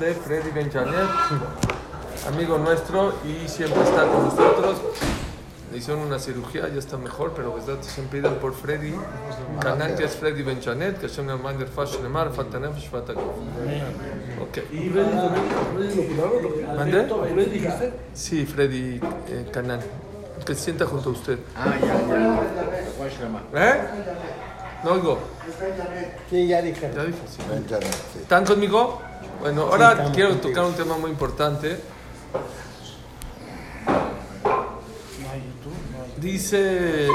de Freddy Benjanet, amigo nuestro y siempre está con nosotros. Le hicieron una cirugía, ya está mejor, pero verdad siempre pidan por Freddy. Canal que es Freddy Benjanet, que es una man del Fash Lemar, Fatanef, Fatakov. Ok. ¿Y Freddy lo curaron? ¿Lo- ¿Mande? ¿Freddy dijiste? Sí, Freddy eh, Canal. Que se sienta junto a usted. Ah, ya, ya. ¿Eh? No oigo. Sí, ya dije. Ya dije, sí. ¿Están conmigo? Bueno, ahora sí, quiero contigo. tocar un tema muy importante. Dice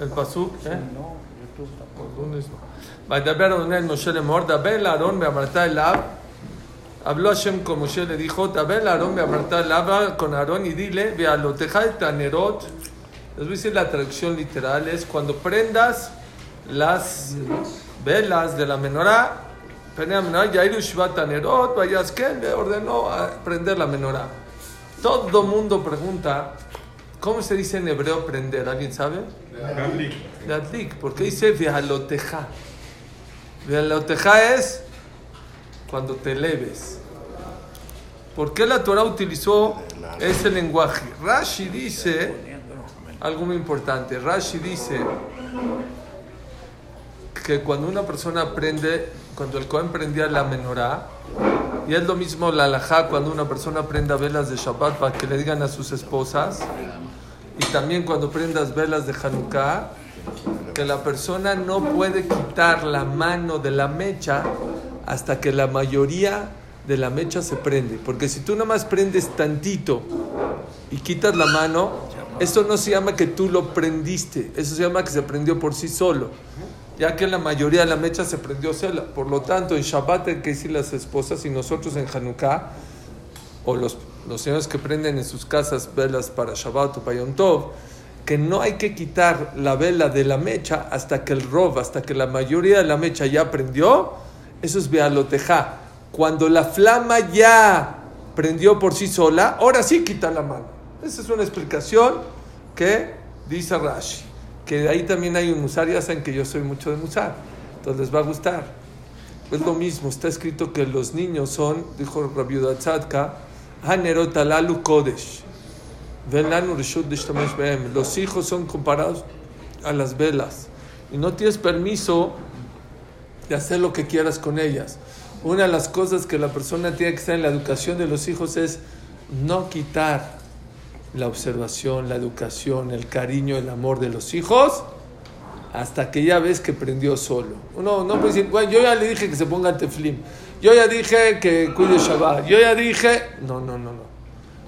el Pasuk, ¿eh? Habló Hashem con Moshe, le dijo, Tabel Aarón, me apartar lava con Aarón y dile, ve a tanerot. Les voy a decir la traducción literal, es cuando prendas las velas de la menorá, que le ordenó prender la menorá. Todo mundo pregunta, ¿cómo se dice en hebreo prender? ¿Alguien sabe? Ladlik, porque dice Vealoteja. Vealoteja es cuando te leves. ¿Por qué la Torah utilizó ese lenguaje? Rashi dice algo muy importante. Rashi dice que cuando una persona aprende, cuando el Cohen prendía la menorá, y es lo mismo la alajá cuando una persona prenda velas de Shabbat para que le digan a sus esposas, y también cuando prendas velas de Hanukkah, que la persona no puede quitar la mano de la mecha hasta que la mayoría de la mecha se prende. Porque si tú nomás prendes tantito y quitas la mano, esto no se llama que tú lo prendiste, eso se llama que se prendió por sí solo. Ya que la mayoría de la mecha se prendió sola. Por lo tanto, en Shabbat hay que decir las esposas y nosotros en Hanukkah o los, los señores que prenden en sus casas velas para Shabbat o para Yom que no hay que quitar la vela de la mecha hasta que el rob, hasta que la mayoría de la mecha ya prendió, eso es Bealoteja. Cuando la flama ya prendió por sí sola, ahora sí quita la mano. Esa es una explicación que dice Rashi. Que ahí también hay un musar, ya saben que yo soy mucho de musar, entonces les va a gustar. Es lo mismo, está escrito que los niños son, dijo Rabbi Tzadka, Hanerot alalu kodesh. Los hijos son comparados a las velas. Y no tienes permiso de hacer lo que quieras con ellas. Una de las cosas que la persona tiene que estar en la educación de los hijos es no quitar la observación, la educación, el cariño, el amor de los hijos hasta que ya ves que prendió solo. No, no puedes decir, bueno, yo ya le dije que se ponga el teflim, yo ya dije que cuide Shabbat, yo ya dije, no, no, no, no.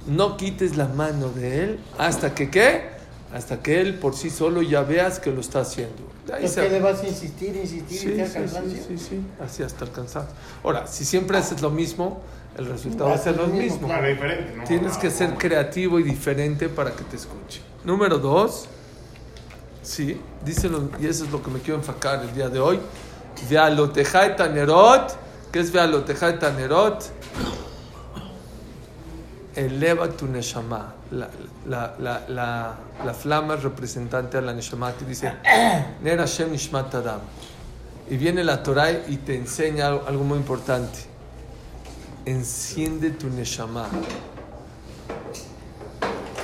No quites la mano de él hasta que qué? Hasta que él por sí solo ya veas que lo está haciendo. Ahí ¿Por se- qué le vas a insistir, insistir Sí, y te sí, sí, sí, sí, así hasta cansancio. Ahora, si siempre haces lo mismo, el resultado va a ser lo mismo. Claro, diferente, ¿no? Tienes que ser creativo y diferente para que te escuche. Número dos, sí, díselo, y eso es lo que me quiero enfocar el día de hoy. Vealotejai tanerot, ¿qué es vealotejai tanerot? Eleva tu neshama. La, la, la, la, la flama es representante a la neshama que dice Ner Hashem Nishmat Adam. Y viene la Torah y te enseña algo, algo muy importante. Enciende tu neshama.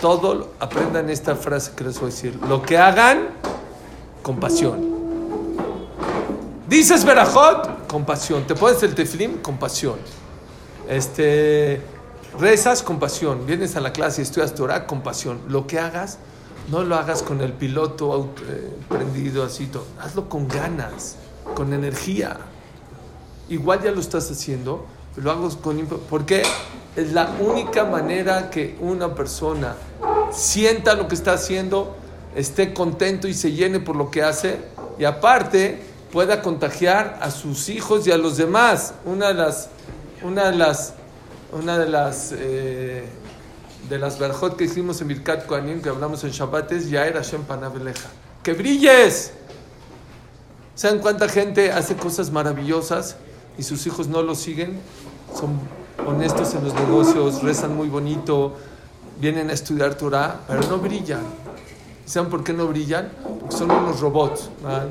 Todo, aprendan esta frase que les voy a decir. Lo que hagan, con pasión. Dices Berajot, con pasión. Te pones el teflim, con pasión. Este, rezas con pasión. Vienes a la clase y estudias Torah con pasión. Lo que hagas, no lo hagas con el piloto aut- eh, prendido así. todo. Hazlo con ganas, con energía. Igual ya lo estás haciendo, lo hago con... Porque es la única manera que una persona sienta lo que está haciendo, esté contento y se llene por lo que hace y aparte pueda contagiar a sus hijos y a los demás. Una de las, una de las, una de las, eh, de las verjot que hicimos en Birkat Kohanim, que hablamos en Shabbat, es Yair Hashem Panaveleja. ¡Que brilles! ¿Saben cuánta gente hace cosas maravillosas y sus hijos no lo siguen? Son honestos en los negocios, rezan muy bonito, vienen a estudiar Torah, pero no brillan. ¿Saben por qué no brillan? Porque son unos robots. Van,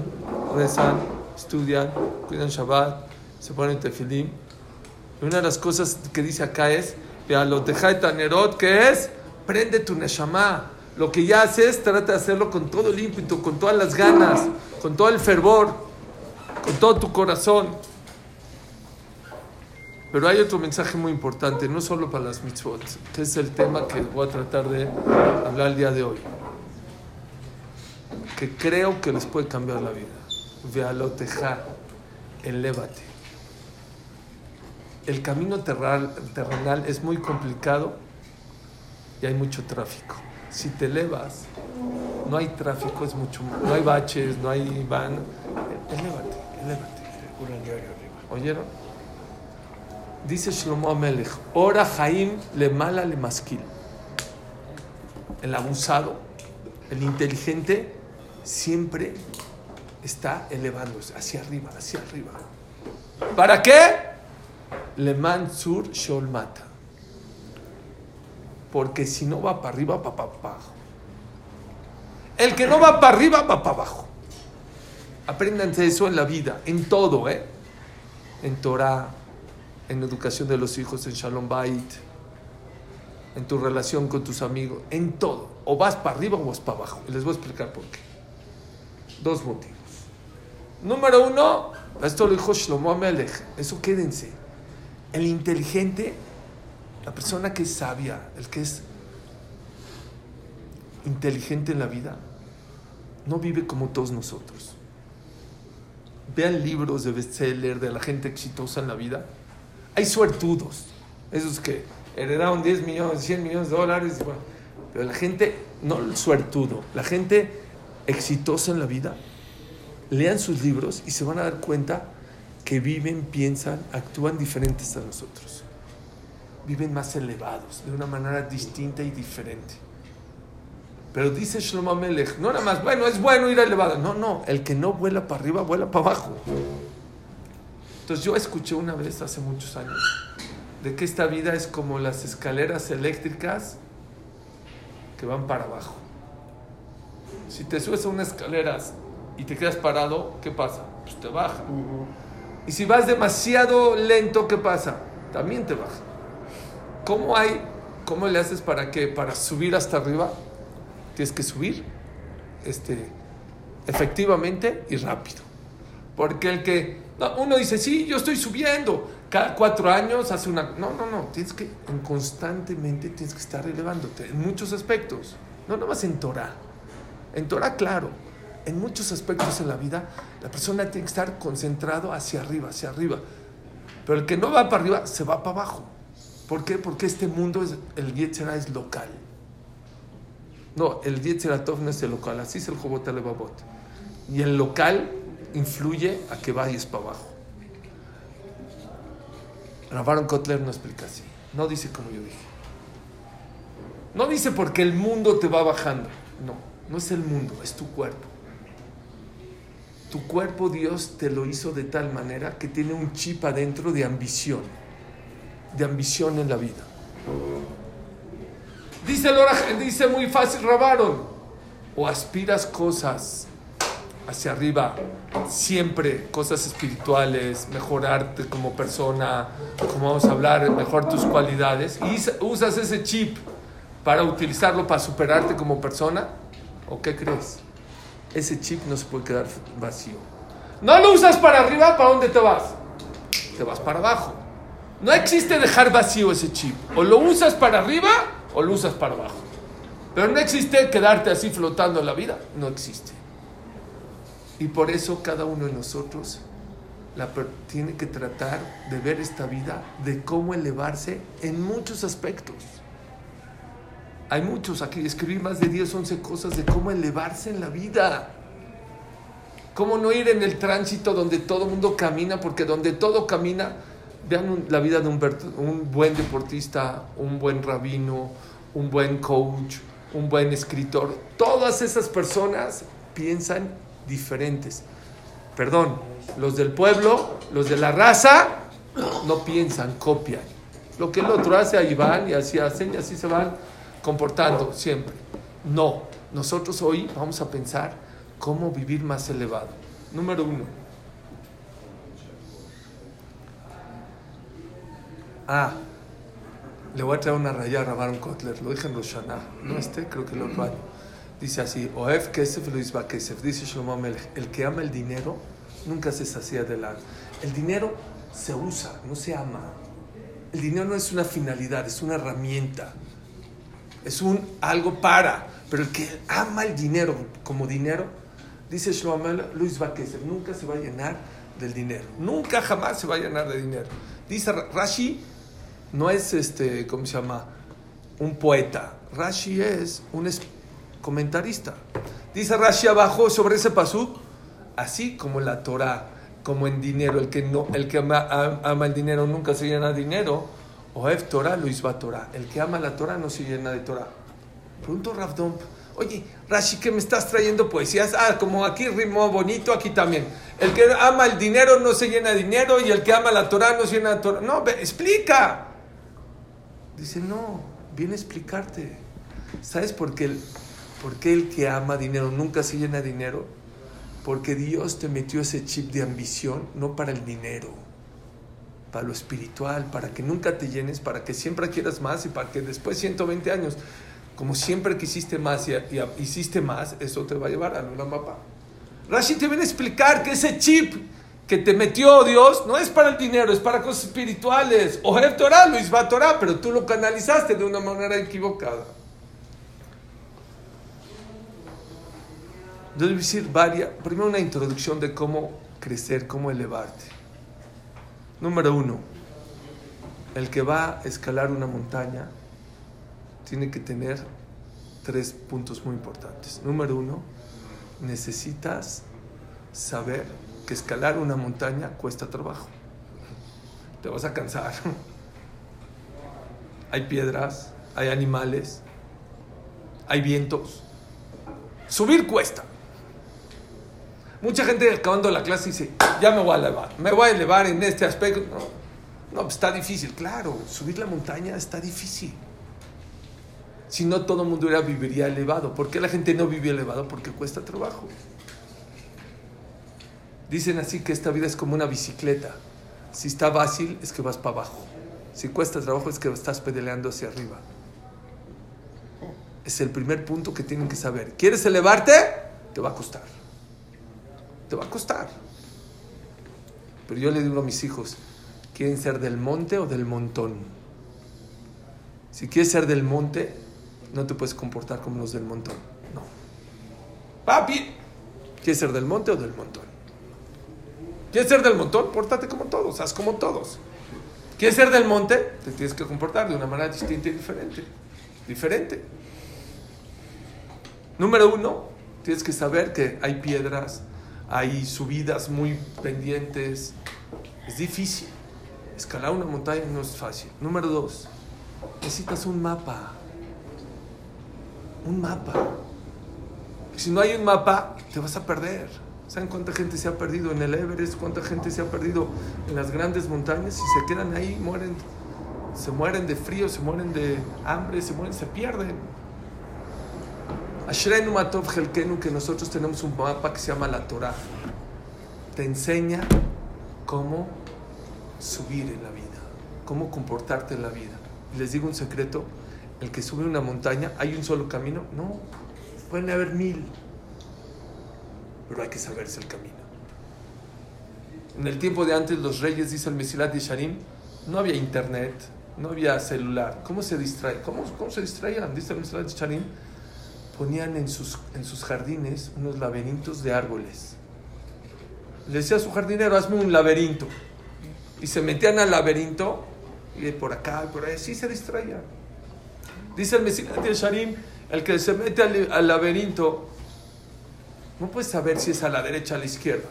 rezan, estudian, cuidan Shabbat, se ponen tefilim, Y una de las cosas que dice acá es, Vealoteja Tanerot, que es, prende tu neshama. Lo que ya haces, trata de hacerlo con todo el ímpetu, con todas las ganas, con todo el fervor, con todo tu corazón. Pero hay otro mensaje muy importante, no solo para las mitzvot, que es el tema que voy a tratar de hablar el día de hoy. Que creo que les puede cambiar la vida. Vealoteja, elévate. El camino terral- terrenal es muy complicado y hay mucho tráfico. Si te elevas, no hay tráfico, es mucho, no hay baches, no hay van. Elévate, elévate. ¿Oyeron? Dice Shlomo Amelech, ora Jaim le mala le masquil. El abusado, el inteligente, siempre está elevándose hacia arriba, hacia arriba. ¿Para qué? Le mansur sholmata. Porque si no va para arriba, va para abajo. El que no va para arriba, va para abajo. Apréndanse eso en la vida, en todo, ¿eh? En Torah, en educación de los hijos, en Shalom Bait, en tu relación con tus amigos, en todo. O vas para arriba o vas para abajo. Y les voy a explicar por qué. Dos motivos. Número uno, esto lo dijo Shlomo Amelech, eso quédense. El inteligente, la persona que es sabia, el que es inteligente en la vida, no vive como todos nosotros. Vean libros de bestseller de la gente exitosa en la vida. Hay suertudos, esos que heredaron 10 millones, 100 millones de dólares. pero la gente, no el suertudo, la gente exitosa en la vida, lean sus libros y se van a dar cuenta que viven, piensan, actúan diferentes a nosotros. Viven más elevados, de una manera distinta y diferente. Pero dice Shlomo Melech, no nada más, bueno, es bueno ir elevado. No, no, el que no vuela para arriba, vuela para abajo. Entonces yo escuché una vez, hace muchos años, de que esta vida es como las escaleras eléctricas que van para abajo. Si te subes a unas escaleras y te quedas parado, ¿qué pasa? Pues te baja. Y si vas demasiado lento, ¿qué pasa? También te baja. ¿Cómo hay, cómo le haces para que para subir hasta arriba? Tienes que subir este, efectivamente y rápido. Porque el que no, uno dice, sí, yo estoy subiendo, cada cuatro años hace una... No, no, no, tienes que en- constantemente tienes que estar elevándote en muchos aspectos, no nomás en Torah. En Torah, claro, en muchos aspectos en la vida, la persona tiene que estar concentrado hacia arriba, hacia arriba. Pero el que no va para arriba, se va para abajo. ¿Por qué? Porque este mundo, es, el Yetzirah es local. No, el Yetzeratov no es el local, así es el Jobot Alevabot. Y el local influye a que vayas para abajo. Ravaron Kotler no explica así. No dice como yo dije. No dice porque el mundo te va bajando. No, no es el mundo, es tu cuerpo. Tu cuerpo Dios te lo hizo de tal manera que tiene un chip adentro de ambición. De ambición en la vida. Dice, el dice muy fácil, Ravaron. O aspiras cosas hacia arriba, siempre cosas espirituales, mejorarte como persona, como vamos a hablar, mejor tus cualidades, y usas ese chip para utilizarlo para superarte como persona, ¿o qué crees? Ese chip no se puede quedar vacío. No lo usas para arriba, ¿para dónde te vas? Te vas para abajo. No existe dejar vacío ese chip. O lo usas para arriba o lo usas para abajo. Pero no existe quedarte así flotando en la vida. No existe. Y por eso cada uno de nosotros tiene que tratar de ver esta vida, de cómo elevarse en muchos aspectos. Hay muchos aquí, escribí más de 10, 11 cosas de cómo elevarse en la vida. Cómo no ir en el tránsito donde todo mundo camina, porque donde todo camina, vean la vida de un buen deportista, un buen rabino, un buen coach, un buen escritor. Todas esas personas piensan diferentes. Perdón, los del pueblo, los de la raza, no piensan, copian. Lo que el otro hace, ahí van y así hacen y así se van comportando siempre. No, nosotros hoy vamos a pensar cómo vivir más elevado. Número uno. Ah, le voy a traer una raya a Rabaron Kotler. Lo dije en Roshana. No este, creo que el otro año. Dice así: Oef Kesef Luis Kesef. Dice Shlomo El que ama el dinero nunca se sacia de la. El dinero se usa, no se ama. El dinero no es una finalidad, es una herramienta. Es un algo para. Pero el que ama el dinero como dinero, dice Shlomo Luis Kesef, nunca se va a llenar del dinero. Nunca jamás se va a llenar de dinero. Dice Rashi no es este, ¿cómo se llama? Un poeta. Rashi es un comentarista. Dice Rashi abajo sobre ese pasú, así como la Torah, como en dinero, el que no, el que ama, am- ama el dinero nunca se llena de dinero. O Ef Torah, Luis va Torah. El que ama la Torah no se llena de Torah. Pregunto Ravdom, oye, Rashi, ¿qué me estás trayendo poesías? Ah, como aquí rimó bonito, aquí también. El que ama el dinero no se llena de dinero y el que ama la Torah no se llena de Torah. No, ve, explica. Dice, no, viene a explicarte. ¿Sabes por qué, por qué el que ama dinero nunca se llena de dinero? Porque Dios te metió ese chip de ambición, no para el dinero, para lo espiritual, para que nunca te llenes, para que siempre quieras más y para que después de 120 años, como siempre quisiste más y, y hiciste más, eso te va a llevar a una mapa. Rashi te viene a explicar que ese chip que te metió Dios no es para el dinero, es para cosas espirituales. Ojev Torah, Luis va Torah, pero tú lo canalizaste de una manera equivocada. Yo debo decir varias. Primero una introducción de cómo crecer, cómo elevarte. Número uno, el que va a escalar una montaña tiene que tener tres puntos muy importantes. Número uno, necesitas saber que escalar una montaña cuesta trabajo. Te vas a cansar. Hay piedras, hay animales, hay vientos. Subir cuesta. Mucha gente acabando la clase dice, ya me voy a elevar, me voy a elevar en este aspecto. No, pues está difícil. Claro, subir la montaña está difícil. Si no, todo el mundo era, viviría elevado. ¿Por qué la gente no vive elevado? Porque cuesta trabajo. Dicen así que esta vida es como una bicicleta. Si está fácil, es que vas para abajo. Si cuesta trabajo, es que estás pedaleando hacia arriba. Es el primer punto que tienen que saber. ¿Quieres elevarte? Te va a costar. Te va a costar. Pero yo le digo a mis hijos, ¿quieren ser del monte o del montón? Si quieres ser del monte, no te puedes comportar como los del montón. No. Papi, ¿quieres ser del monte o del montón? ¿Quieres ser del montón? Pórtate como todos, haz como todos. ¿Quieres ser del monte? Te tienes que comportar de una manera distinta y diferente. Diferente. Número uno, tienes que saber que hay piedras, hay subidas muy pendientes. Es difícil. Escalar una montaña no es fácil. Número dos, necesitas un mapa. Un mapa. Si no hay un mapa, te vas a perder. ¿Saben cuánta gente se ha perdido en el Everest? ¿Cuánta gente se ha perdido en las grandes montañas? Si se quedan ahí, mueren. Se mueren de frío, se mueren de hambre, se mueren, se pierden. Ashrenu Matov Helkenu, que nosotros tenemos un mapa que se llama la Torah. Te enseña cómo subir en la vida, cómo comportarte en la vida. Y les digo un secreto, el que sube una montaña, ¿hay un solo camino? No, pueden haber mil, pero hay que saberse el camino. En el tiempo de antes, los reyes, dice el Mesilat de Sharim, no había internet, no había celular. ¿Cómo se distrae? ¿Cómo, cómo se distraían? Dice el Mesilat de Sharim, ponían en sus, en sus jardines unos laberintos de árboles. Le decía a su jardinero, hazme un laberinto. Y se metían al laberinto, y por acá, por ahí, así se distraían. Dice el Mesilat de Sharim, el que se mete al, laberinto, no puedes saber si es a la derecha o a la izquierda.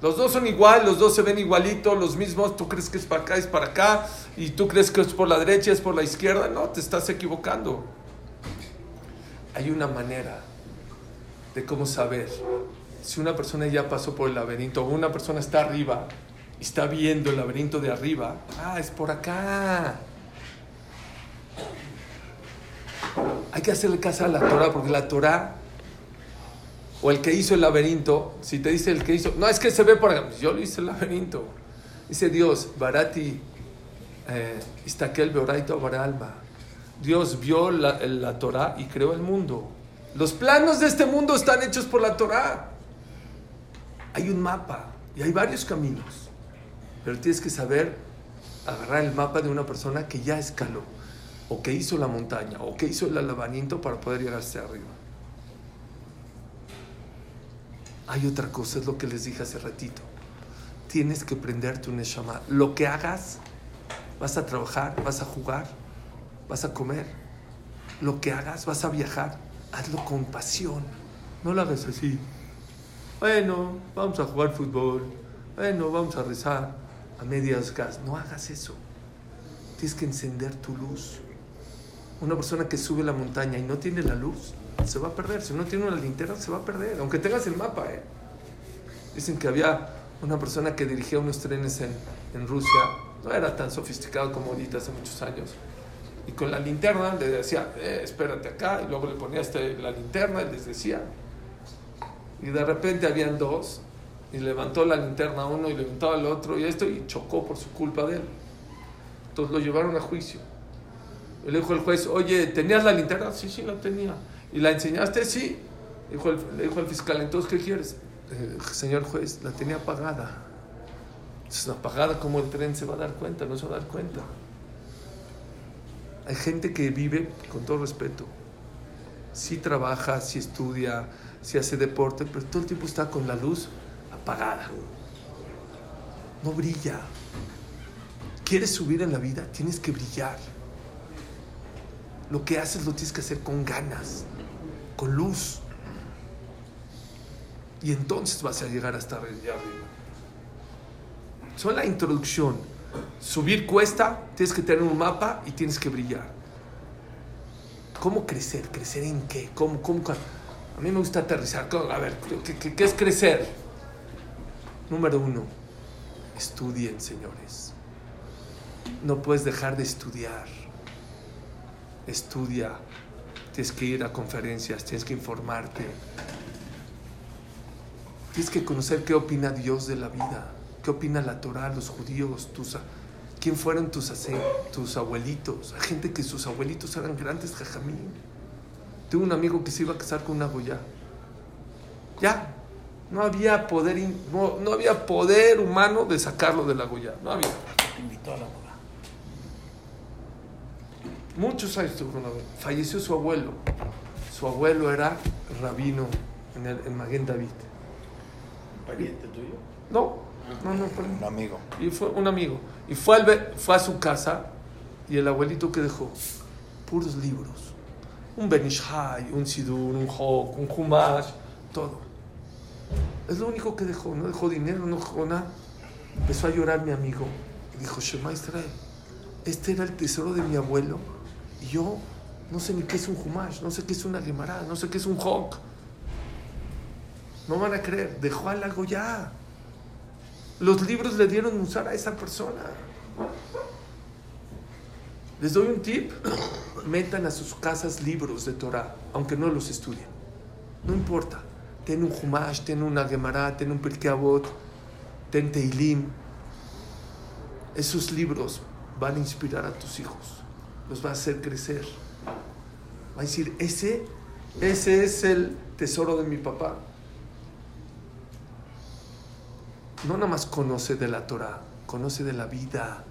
Los dos son igual, los dos se ven igualitos, los mismos, tú crees que es para acá, es para acá, y tú crees que es por la derecha, es por la izquierda. No, te estás equivocando. Hay una manera de cómo saber si una persona ya pasó por el laberinto o una persona está arriba y está viendo el laberinto de arriba. Ah, es por acá. Hay que hacerle caso a la Torah porque la Torah o el que hizo el laberinto, si te dice el que hizo, no es que se ve por acá, yo lo hice el laberinto. Dice Dios, Barati eh, Istakel Beoraito Alma. Dios vio la, la Torah y creó el mundo. Los planos de este mundo están hechos por la Torah. Hay un mapa y hay varios caminos. Pero tienes que saber agarrar el mapa de una persona que ya escaló, o que hizo la montaña, o que hizo el alabamiento para poder llegar hacia arriba. Hay otra cosa, es lo que les dije hace ratito. Tienes que prenderte un neshama. Lo que hagas, vas a trabajar, vas a jugar, vas a comer. Lo que hagas, vas a viajar. Hazlo con pasión. No lo hagas así. Bueno, vamos a jugar fútbol. Bueno, vamos a rezar a medias gas. No hagas eso. Tienes que encender tu luz. Una persona que sube la montaña y no tiene la luz, se va a perder. Si no tiene una linterna, se va a perder. Aunque tengas el mapa, ¿eh? Dicen que había una persona que dirigía unos trenes en, en Rusia. No era tan sofisticado como ahorita, hace muchos años. Y con la linterna le decía, eh, espérate acá. Y luego le ponía este, la linterna y les decía. Y de repente habían dos. Y levantó la linterna a uno y levantó al otro y esto y chocó por su culpa de él. Entonces lo llevaron a juicio. Le dijo el juez, oye, ¿tenías la linterna? Sí, sí, la tenía. ¿Y la enseñaste? Sí. Dijo el, le dijo el fiscal, entonces, ¿qué quieres? Eh, señor juez, la tenía apagada. Es apagada como el tren se va a dar cuenta, no se va a dar cuenta. Hay gente que vive, con todo respeto, sí trabaja, sí estudia, sí hace deporte, pero todo el tiempo está con la luz apagada. No brilla. ¿Quieres subir en la vida? Tienes que brillar. Lo que haces lo tienes que hacer con ganas, con luz. Y entonces vas a llegar hasta arriba. Son la introducción. Subir cuesta, tienes que tener un mapa y tienes que brillar. ¿Cómo crecer? ¿Crecer en qué? ¿Cómo, cómo? A mí me gusta aterrizar. A ver, ¿qué, qué, qué es crecer? Número uno, estudien, señores. No puedes dejar de estudiar. Estudia. Tienes que ir a conferencias, tienes que informarte. Tienes que conocer qué opina Dios de la vida, qué opina la Torah, los judíos, tus, quién fueron tus, tus abuelitos. Hay gente que sus abuelitos eran grandes jajamín. Tuve un amigo que se iba a casar con una goya. Ya, no había poder, no, no, había poder humano de sacarlo de la goya. No había. Invitó a la boda. Muchos años tuvo una Falleció su abuelo. Su abuelo era rabino en, el, en Maguen David. ¿Pariente tuyo? No, no, no. Fue Un amigo. Y fue un amigo. Y fue, al, fue a su casa y el abuelito que dejó puros libros. Un Benishai, un Sidur, un Hok, un Humash, todo. Es lo único que dejó, no dejó dinero, no dejó nada. Empezó a llorar mi amigo y dijo, Shema Israel, este era el tesoro de mi abuelo y yo no sé ni qué es un Humash, no sé qué es una Gemara, no sé qué es un Hok. No van a creer, dejó al lago ya. Los libros le dieron usar a esa persona. Les doy un tip, metan a sus casas libros de Torah, aunque no los estudien. No importa ten un Humash, ten una Gemara, ten un Pirkei Avot, ten Teilim. Esos libros van a inspirar a tus hijos, los va a hacer crecer. Va a decir, ese, ese es el tesoro de mi papá. No nada más conoce de la Torah, conoce de la vida.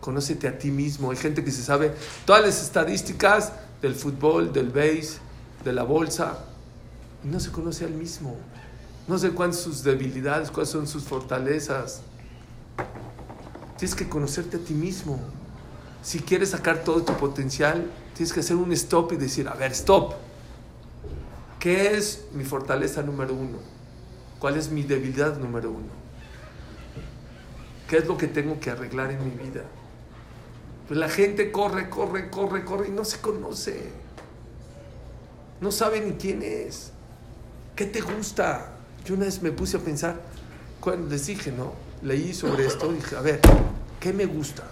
Conócete a ti mismo. Hay gente que se sabe todas las estadísticas del fútbol, del base, de la bolsa, y no se conoce al mismo. No sé cuáles sus debilidades, cuáles son sus fortalezas. Tienes que conocerte a ti mismo. Si quieres sacar todo tu potencial, tienes que hacer un stop y decir, a ver, stop. ¿Qué es mi fortaleza número uno? ¿Cuál es mi debilidad número uno? ¿Qué es lo que tengo que arreglar en mi vida? Pues la gente corre, corre, corre, corre y no se conoce. No sabe ni quién es. ¿Qué te gusta? Yo una vez me puse a pensar, cuando les dije, ¿no? Leí sobre esto, dije, a ver, ¿qué me gusta?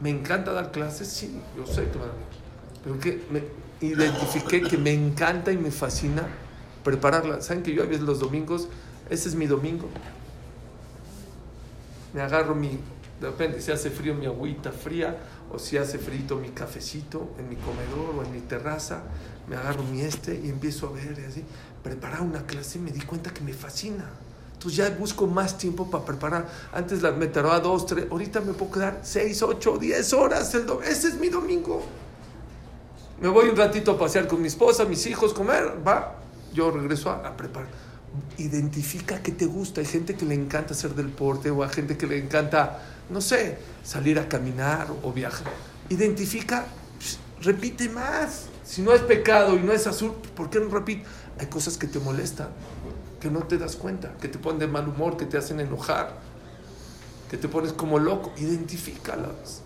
¿Me encanta dar clases? Sí, yo sé que Pero que me identifiqué que me encanta y me fascina prepararla. ¿Saben que yo a veces los domingos, ese es mi domingo? Me agarro mi Depende, si hace frío mi agüita fría o si hace frito mi cafecito en mi comedor o en mi terraza, me agarro mi este y empiezo a ver y así. Preparar una clase me di cuenta que me fascina. Entonces ya busco más tiempo para preparar. Antes la me tardaba dos, tres, ahorita me puedo quedar seis, ocho, diez horas. El Ese es mi domingo. Me voy un ratito a pasear con mi esposa, mis hijos, comer, va. Yo regreso a, preparar. Identifica qué te gusta. Hay gente que le encanta hacer deporte o hay gente que le encanta, no sé, salir a caminar o viajar. Identifica, pues, repite más. Si no es pecado y no es azul, ¿por qué no repite? Hay cosas que te molestan, que no te das cuenta, que te ponen de mal humor, que te hacen enojar, que te pones como loco. Identifícalas.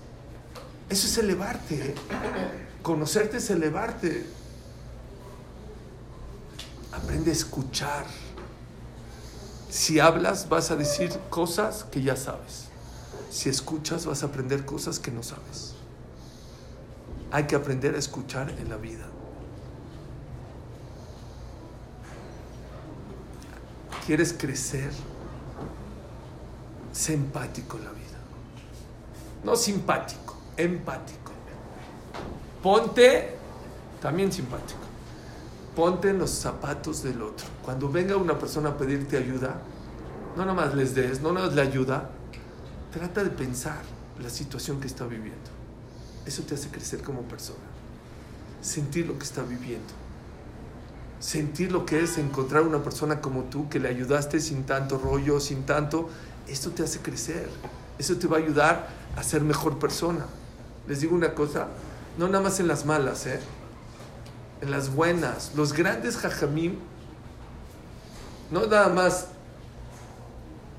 Eso es elevarte. Conocerte es elevarte. Aprende a escuchar. Si hablas, vas a decir cosas que ya sabes. Si escuchas, vas a aprender cosas que no sabes. Hay que aprender a escuchar en la vida. ¿Quieres crecer? Sé empático en la vida. No simpático, empático. Ponte también simpático. Ponte en los zapatos del otro. Cuando venga una persona a pedirte ayuda, no nada más les des, no nada más le ayuda, trata de pensar la situación que está viviendo. Eso te hace crecer como persona. Sentir lo que está viviendo. Sentir lo que es encontrar una persona como tú que le ayudaste sin tanto rollo, sin tanto. Esto te hace crecer. Eso te va a ayudar a ser mejor persona. Les digo una cosa, no nada más en las malas, ¿eh? En las buenas. Los grandes jajamim no nada más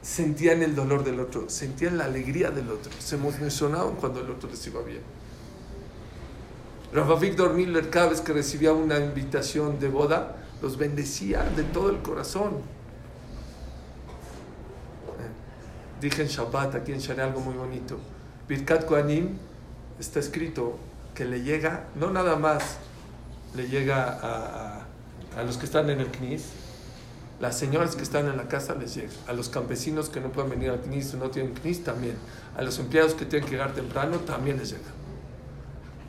sentían el dolor del otro, sentían la alegría del otro. Se emocionaban cuando el otro les iba bien. Rafa Víctor Miller, cada vez que recibía una invitación de boda, los bendecía de todo el corazón. Eh, Dije en Shabbat, aquí en Shane, algo muy bonito. Birkat Kohanim está escrito que le llega, no nada más le llega a, a- a los que están en el CNIS, las señoras que están en la casa les llega, a los campesinos que no pueden venir al CNIS o no tienen CNIS también, a los empleados que tienen que llegar temprano también les llega.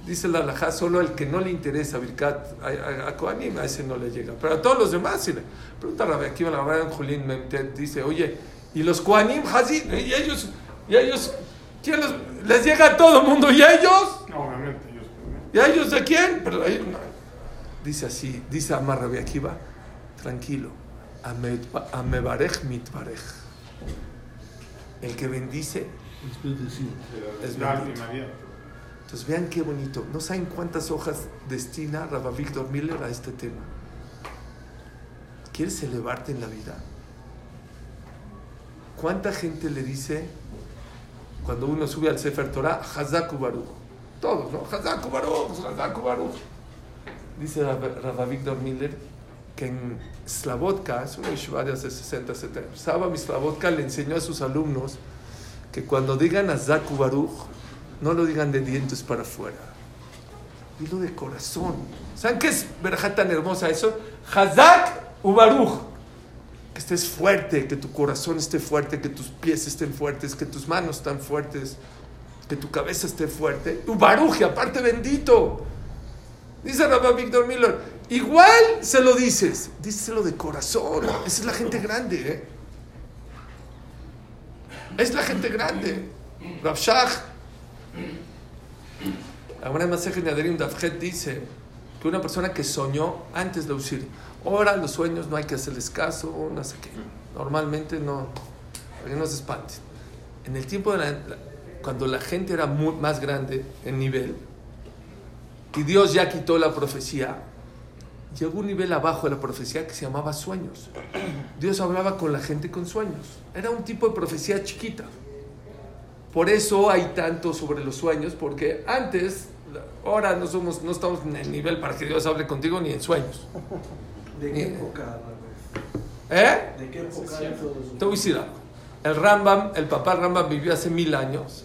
Dice la alajá, solo el que no le interesa Birkat a, a, a Kohanim, a ese no le llega. Pero a todos los demás sí le. Pregunta a Akiva, la verdad, Julín Memtet dice, oye, ¿y los Kohanim Hazid? ¿Y ellos? ¿Y ellos? ¿Quién los, les llega a todo el mundo? ¿Y a ellos? No, obviamente, ellos. ¿Y a ellos de quién? Pero ahí no. Dice así, dice Amar Rabbi Akiva, tranquilo, Ame- Amebarej mitbarej. El que bendice es bendito. Entonces vean qué bonito. No saben cuántas hojas destina Rabba Víctor Miller a este tema. ¿Quieres elevarte en la vida? ¿Cuánta gente le dice cuando uno sube al Sefer Torah, Hazaku Baruch? Todos, ¿no? Hazaku Baruch, Hazaku Baruch. Dice Rabba Víctor Miller que en Slavotka, es una yeshiva de hace 60, 70 Saba Slavotka le enseñó a sus alumnos que cuando digan Hazaku Baruch, no lo digan de dientes para afuera. Dilo de corazón. ¿Saben qué es verajá tan hermosa eso? Hazak Ubaruch. Que estés fuerte, que tu corazón esté fuerte, que tus pies estén fuertes, que tus manos estén fuertes, que tu cabeza esté fuerte. Ubaruch, y aparte bendito. Dice Rabbi Víctor Miller, igual se lo dices, díselo de corazón. Esa es la gente grande, ¿eh? Es la gente grande. Rav Shach, la buena Masejet Nadarim Davjet dice que una persona que soñó antes de usir, ahora los sueños no hay que hacerles caso, no sé qué. Normalmente no, para que no se espanten. En el tiempo de la- cuando la gente era muy, más grande en nivel y Dios ya quitó la profecía, llegó un nivel abajo de la profecía que se llamaba sueños. Dios hablaba con la gente con sueños. Era un tipo de profecía chiquita. Por eso hay tanto sobre los sueños, porque antes, ahora no, somos, no estamos en el nivel para que Dios hable contigo ni en sueños. ¿De qué época? ¿Eh? ¿De qué época? Te voy a decir algo. El Rambam, el papá Rambam vivió hace mil años.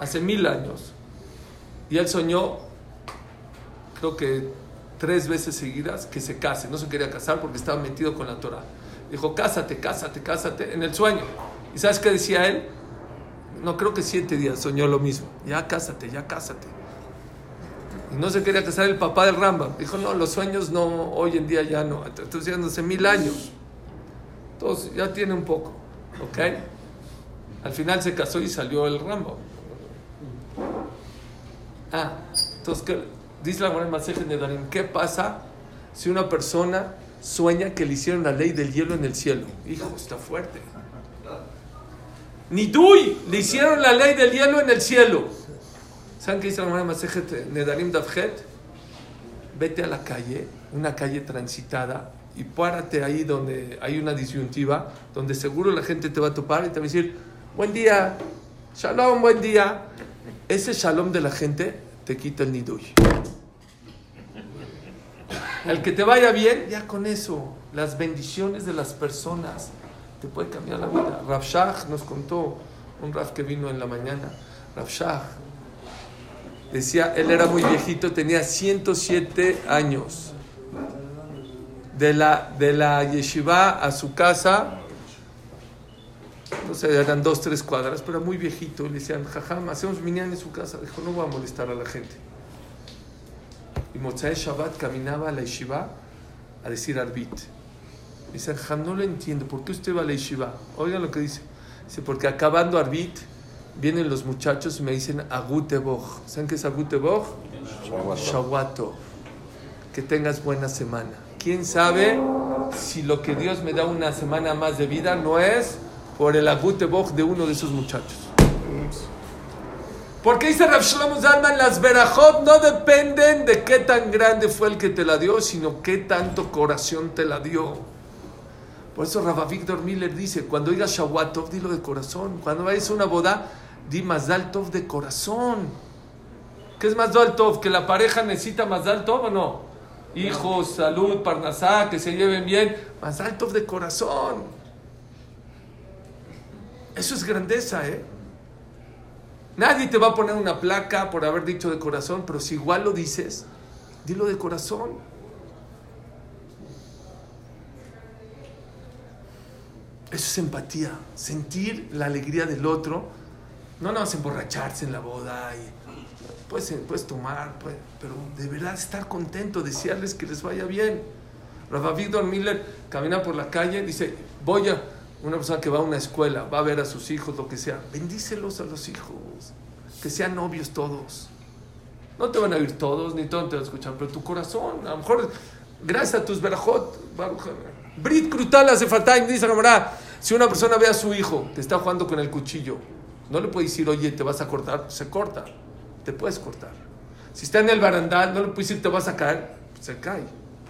Hace mil años. Y él soñó, creo que tres veces seguidas, que se case. No se quería casar porque estaba metido con la Torah. Dijo, cásate, cásate, cásate, en el sueño. ¿Y sabes qué decía él? no creo que siete días, soñó lo mismo. Ya cásate, ya cásate. Y no se quería casar el papá del Rambam. Dijo, no, los sueños no, hoy en día ya no. Estoy diciendo hace mil años. Entonces ya tiene un poco. ¿Ok? Al final se casó y salió el Rambam. Ah, entonces, ¿qué? Dice la de Darín, ¿qué pasa si una persona sueña que le hicieron la ley del hielo en el cielo? Hijo, está fuerte. Nidui, le hicieron la ley del hielo en el cielo. ¿Saben qué dice la Gemara Masejet Nedarim Davjet? Vete a la calle, una calle transitada, y párate ahí donde hay una disyuntiva, donde seguro la gente te va a topar y te va a decir, buen día, shalom, buen día. Ese shalom de la gente te quita el nidui. El que te vaya bien, ya con eso, las bendiciones de las personas te puede cambiar la vida. Rav Shach nos contó, un Rav que vino en la mañana, Rav Shach, decía, él era muy viejito, tenía 107 años. De la, de la yeshiva a su casa, no sé, eran dos, tres cuadras, pero era muy viejito. Y le decían, jajam, hacemos minyan en su casa. Dijo, no voy a molestar a la gente. Y Motzai Shabbat caminaba a la yeshiva a decir arbit. Dice, jajam, no lo entiendo. ¿Por qué usted va a la yeshiva? Oigan lo que dice. Dice, porque acabando arbit, vienen los muchachos y me dicen aguteboj. ¿Saben qué es aguteboj? Shawato. Que tengas buena semana. ¿Quién sabe si lo que Dios me da una semana más de vida no es por el aguteboj de uno de esos muchachos? Porque dice Rav Shlomo Zalman, las verajot no dependen de qué tan grande fue el que te la dio, sino qué tanto corazón te la dio. Por eso Rav Víctor Miller dice, cuando digas Shawatov, dilo de corazón. Cuando vayas a una boda, di Mazal Tov de corazón. ¿Qué es Mazal Tov? ¿Que la pareja necesita Mazal Tov o no? Hijos, salud, parnasá, que se lleven bien. Mazal Tov de corazón. Eso es grandeza, ¿eh? Nadie te va a poner una placa por haber dicho de corazón, pero si igual lo dices, dilo de corazón. Eso es empatía, sentir la alegría del otro. No nada más emborracharse en la boda y puedes, puedes tomar, pero de verdad estar contento, desearles que les vaya bien. Rafa Víctor Miller camina por la calle, dice, voy a una persona que va a una escuela, va a ver a sus hijos, lo que sea, bendícelos a los hijos, que sean novios todos. No te van a oír todos, ni todos te van a escuchar, pero tu corazón, a lo mejor, gracias a tus verajot, Brit Krutal hace Fatay, dice Gemara, si una persona ve a su hijo que está jugando con el cuchillo, no le puede decir, oye, te vas a cortar, se corta, te puedes cortar. Si está en el barandal, no le puedes decir, te vas a caer, se cae.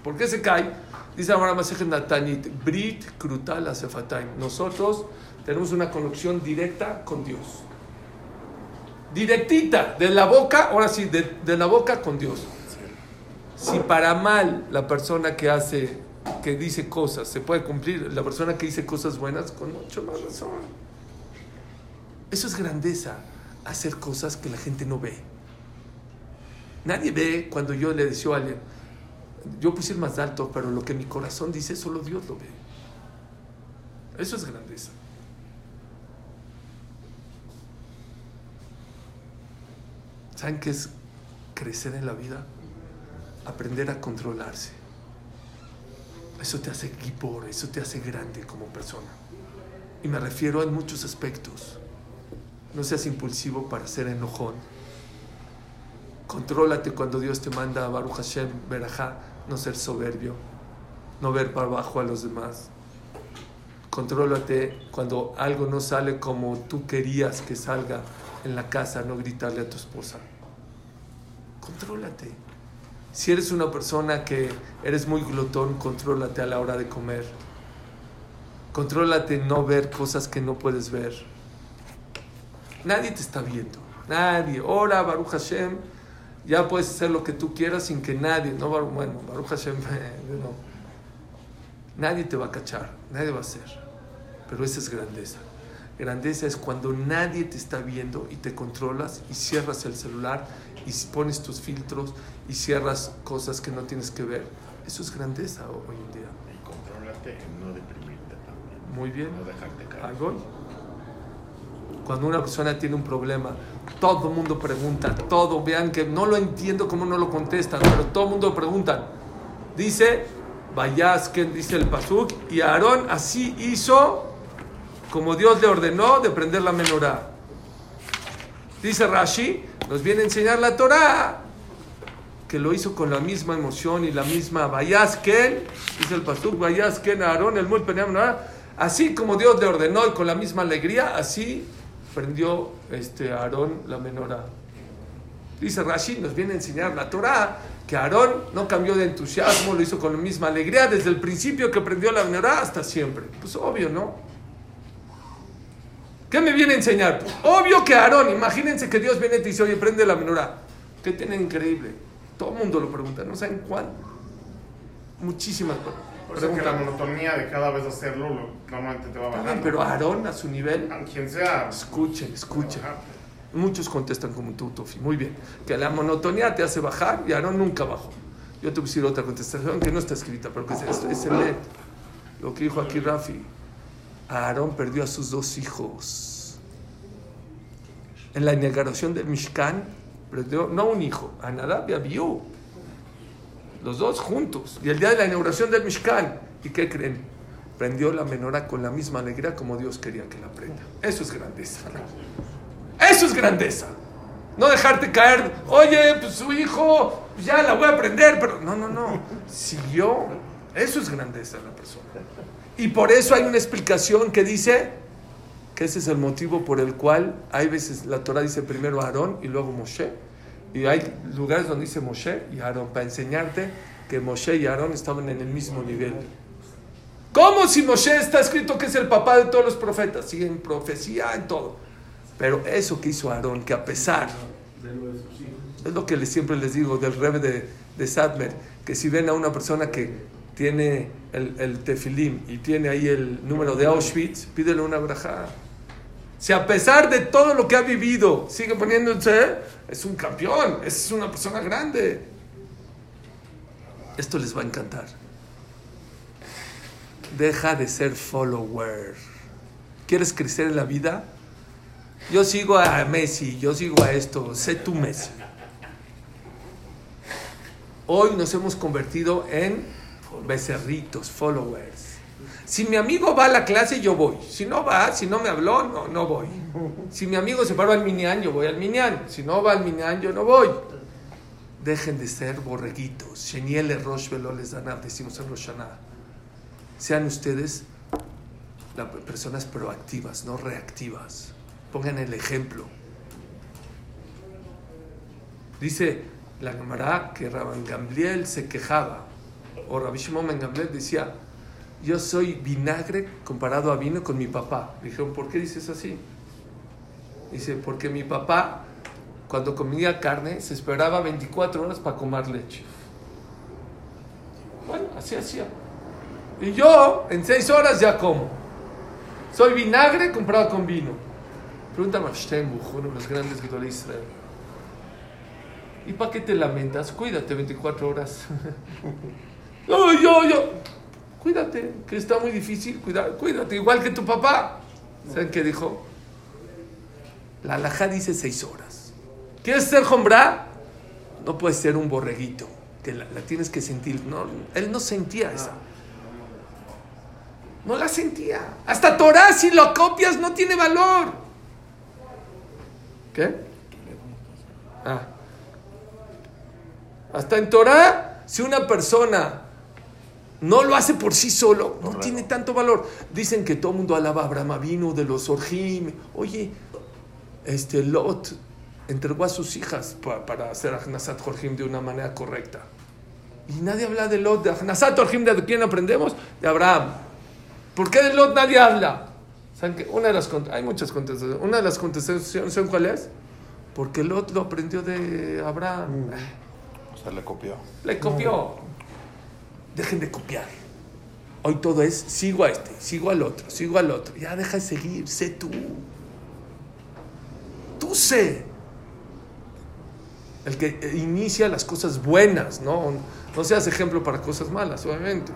¿Por qué se cae? Dice Masejet Natanit, Brit Krutal hace Fatay. Nosotros tenemos una conexión directa con Dios directita, de la boca, ahora sí, de, de la boca con Dios. Si para mal la persona que hace, que dice cosas, se puede cumplir, la persona que dice cosas buenas, con mucho más razón. Eso es grandeza, hacer cosas que la gente no ve. Nadie ve cuando yo le deseo a alguien, yo puse más alto, pero lo que mi corazón dice, solo Dios lo ve. Eso es grandeza. ¿Saben qué es crecer en la vida? Aprender a controlarse. Eso te hace equipo, eso te hace grande como persona. Y me refiero en muchos aspectos. No seas impulsivo para ser enojón. Contrólate cuando Dios te manda a Baruch Hashem, Berajá, no ser soberbio, no ver para abajo a los demás. Contrólate cuando algo no sale como tú querías que salga en la casa, no gritarle a tu esposa. Contrólate. Si eres una persona que eres muy glotón, contrólate a la hora de comer. Contrólate no ver cosas que no puedes ver. Nadie te está viendo. Nadie. Ora, Baruch Hashem. Ya puedes hacer lo que tú quieras sin que nadie. No, bueno, Baruch Hashem. No. Nadie te va a cachar. Nadie va a hacer. Pero esa es grandeza. Grandeza es cuando nadie te está viendo y te controlas y cierras el celular y pones tus filtros y cierras cosas que no tienes que ver. Eso es grandeza ho- hoy en día. Y contrólate en no deprimirte también. Muy bien. No dejarte caer. Voy. Cuando una persona tiene un problema, todo el mundo pregunta, todo, vean que no lo entiendo cómo no lo contestan, pero todo el mundo pregunta. Dice, Vayasken, dice el Pasuk, y Aarón así hizo como Dios le ordenó de prender la menorá. Dice Rashi, nos viene a enseñar la Torah, que lo hizo con la misma emoción y la misma Vayasken, dice el Pasuk, Vayasken, Aarón, el Mul menorá, así como Dios le ordenó y con la misma alegría, así prendió este Aarón la menorá. Dice Rashi, nos viene a enseñar la Torah que Aarón no cambió de entusiasmo, lo hizo con la misma alegría desde el principio que prendió la menorá hasta siempre. Pues obvio, ¿no? ¿Qué me viene a enseñar? Pues, obvio que Aarón, imagínense que Dios viene y te dice, oye, prende la menorá. ¿Qué tiene increíble? Todo el mundo lo pregunta, no saben cuál. Muchísimas Por eso que la monotonía de cada vez hacerlo lo- normalmente te va bajando. pero Aarón a su nivel, A quien sea. escuchen, escuchen. Ajá. Muchos contestan como tú, Tofi. Muy bien. Que la monotonía te hace bajar y Aarón nunca bajó. Yo te voy a decir otra contestación que no está escrita, pero que es, es, es el net. Lo que dijo aquí Rafi. Aarón perdió a sus dos hijos. En la inauguración del Mishkan, perdió no un hijo, a Nadab y a Abiú. Los dos juntos. Y el día de la inauguración del Mishkan. ¿Y qué creen? Prendió la menorá con la misma alegría como Dios quería que la prenda. Eso es grandeza. Eso es grandeza. No dejarte caer, oye, pues su hijo, ya la voy a aprender, pero no, no, no. Siguió. Eso es grandeza de la persona. Y por eso hay una explicación que dice que ese es el motivo por el cual hay veces la Torah dice primero Aarón y luego Moshe. Y hay lugares donde dice Moshe y Aarón para enseñarte que Moshe y Aarón estaban en el mismo nivel. ¿Cómo si Moshe está escrito que es el papá de todos los profetas? Sí, en profecía, en todo. Pero eso que hizo Aarón, que a pesar, es lo que siempre les digo del rebe de, de Sadmer, que si ven a una persona que tiene el, el tefilim y tiene ahí el número de Auschwitz, pídele una braja. Si a pesar de todo lo que ha vivido sigue poniéndose, es un campeón, es una persona grande. Esto les va a encantar. Deja de ser follower. ¿Quieres crecer en la vida? Yo sigo a Messi, yo sigo a esto, sé tú Messi. Hoy nos hemos convertido en becerritos, followers. Si mi amigo va a la clase, yo voy. Si no va, si no me habló, no, no voy. Si mi amigo se paró al minián, yo voy al minián. Si no va al minián, yo no voy. Dejen de ser borreguitos. Sheniele Rosh les Danab, decimos en Rosh Hashanah. Sean ustedes la- personas proactivas, no reactivas. Pongan el ejemplo. Dice la Gemara que Rabban Gamliel se quejaba, o Rabbi Shimon decía, yo soy vinagre comparado a vino con mi papá. Dijeron, ¿por qué dices así? Dice, porque mi papá, cuando comía carne, se esperaba 24 horas para comer leche. Bueno, así hacía. Y yo, en 6 horas ya como. Soy vinagre comparado con vino. Pregúntame a Steinbuch, uno de los grandes de Israel. ¿Y para qué te lamentas? Cuídate 24 horas. no, yo, yo. Cuídate, que está muy difícil. Cuida, cuídate, igual que tu papá. ¿Saben qué dijo? La alajá dice 6 horas. ¿Quieres ser jombra? No puedes ser un borreguito, que la, la tienes que sentir. No, él no sentía esa. No la sentía. Hasta Torah, si lo copias, no tiene valor. ¿Qué? Ah. Hasta en Torah, si una persona no lo hace por sí solo, no tiene tanto valor. Dicen que todo el mundo alaba a Abraham vino de los Orjim. Oye, este Lot entregó a sus hijas pa- para hacer Ahnasat Orjim de una manera correcta. Y nadie habla de Lot, de Ahnasat Orjim, ¿de quién aprendemos? De Abraham. ¿Por qué de Lot nadie habla? ¿Saben qué? Una de las hay muchas contestaciones. Una de las contestaciones, ¿saben cuál es? Porque Lot lo aprendió de Abraham. O sea, le copió. Le copió. Dejen de copiar. Hoy todo es sigo a este, sigo al otro, sigo al otro. Ya deja de seguir, sé tú. Tú sé. El que eh, inicia las cosas buenas, ¿no? No seas ejemplo para cosas malas, obviamente.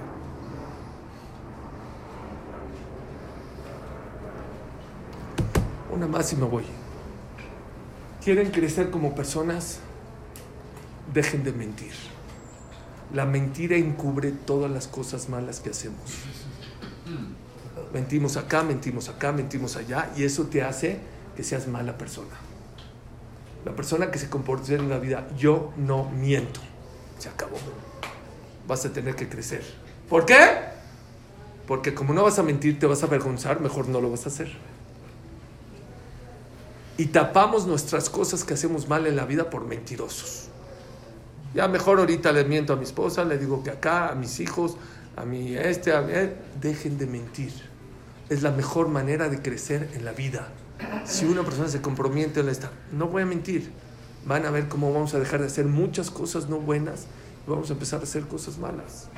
Una más y me voy. ¿Quieren crecer como personas? Dejen de mentir. La mentira encubre todas las cosas malas que hacemos. Mentimos acá, mentimos acá, mentimos allá y eso te hace que seas mala persona. La persona que se comporta en la vida, yo no miento. Se acabó. Vas a tener que crecer. ¿Por qué? Porque como no vas a mentir, te vas a avergonzar, mejor no lo vas a hacer. Y tapamos nuestras cosas que hacemos mal en la vida por mentirosos. Ya mejor ahorita le miento a mi esposa, le digo que acá, a mis hijos, a mi este, a mi... Dejen de mentir. Es la mejor manera de crecer en la vida. Si una persona se compromete en esta, no voy a mentir. Van a ver cómo vamos a dejar de hacer muchas cosas no buenas y vamos a empezar a hacer cosas malas.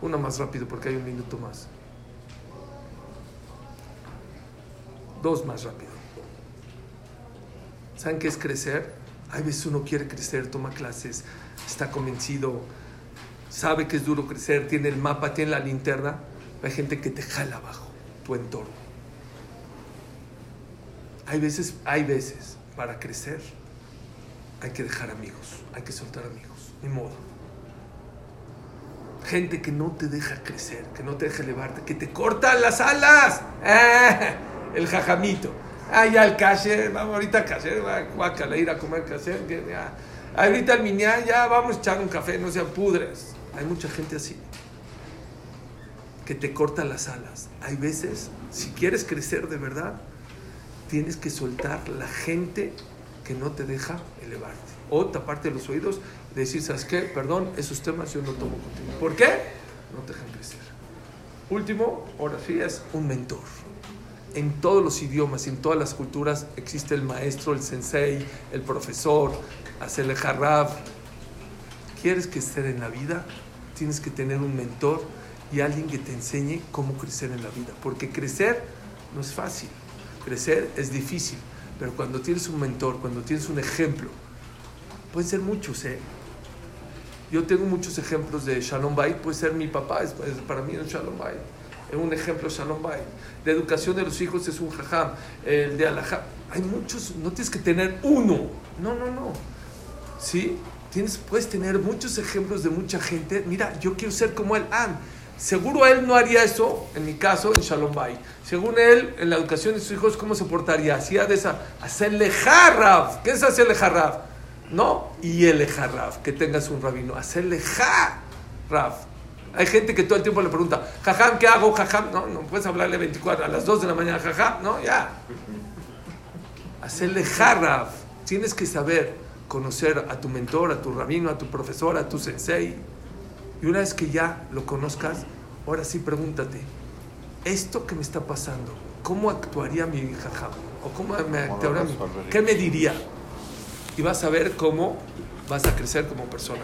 Una más rápido porque hay un minuto más. Dos más rápido. ¿Saben qué es crecer? Hay veces uno quiere crecer, toma clases, está convencido, sabe que es duro crecer, tiene el mapa, tiene la linterna. Hay gente que te jala abajo tu entorno. Hay veces, hay veces, para crecer, hay que dejar amigos, hay que soltar amigos, ni modo. Gente que no te deja crecer, que no te deja elevarte, que te cortan las alas. ¡Ah! El jajamito. Ah, ya el caché, vamos ahorita a caché, guacala, ir a comer caché. Ahorita el miñá, ya vamos a echar un café, no sean pudres. Hay mucha gente así, que te corta las alas. Hay veces, si quieres crecer de verdad, tienes que soltar la gente que no te deja elevarte. O taparte los oídos decir, ¿sabes qué? Perdón, esos temas yo no tomo contigo. ¿Por qué? No te dejan crecer. Último, ahora sí, es un mentor. En todos los idiomas, en todas las culturas, existe el maestro, el sensei, el profesor, hacer el jarrab. ¿Quieres crecer en la vida? Tienes que tener un mentor y alguien que te enseñe cómo crecer en la vida. Porque crecer no es fácil. Crecer es difícil, pero cuando tienes un mentor, cuando tienes un ejemplo, pueden ser muchos, ¿eh? Yo tengo muchos ejemplos de Shalom Bait, puede ser mi papá, es, para mí es Shalom Bait. Es un ejemplo Shalom Bait. De educación de los hijos es un jajam. El de alajá. Hay muchos, no tienes que tener uno. No, no, no. ¿Sí? Tienes, puedes tener muchos ejemplos de mucha gente. Mira, yo quiero ser como él. Ah, Seguro él no haría eso, en mi caso, en Shalom. Según él, en la educación de sus hijos, ¿cómo se portaría? Hacía de esa, hacerle jarraf. ¿Qué es hacerle jarraf? No, y el jarraf, que tengas un rabino. Hacerle jarraf. Hay gente que todo el tiempo le pregunta, jajam, ¿qué hago, jajam? No, no puedes hablarle 24 a las 2 de la mañana, jajam. No, ya. Hacerle jarraf. Tienes que saber conocer a tu mentor, a tu rabino, a tu profesor, a tu sensei y una vez que ya lo conozcas, ahora sí pregúntate, esto que me está pasando, ¿cómo actuaría mi jajam? ¿O cómo me actuaría mi... ¿Qué me diría? Y vas a ver cómo vas a crecer como persona.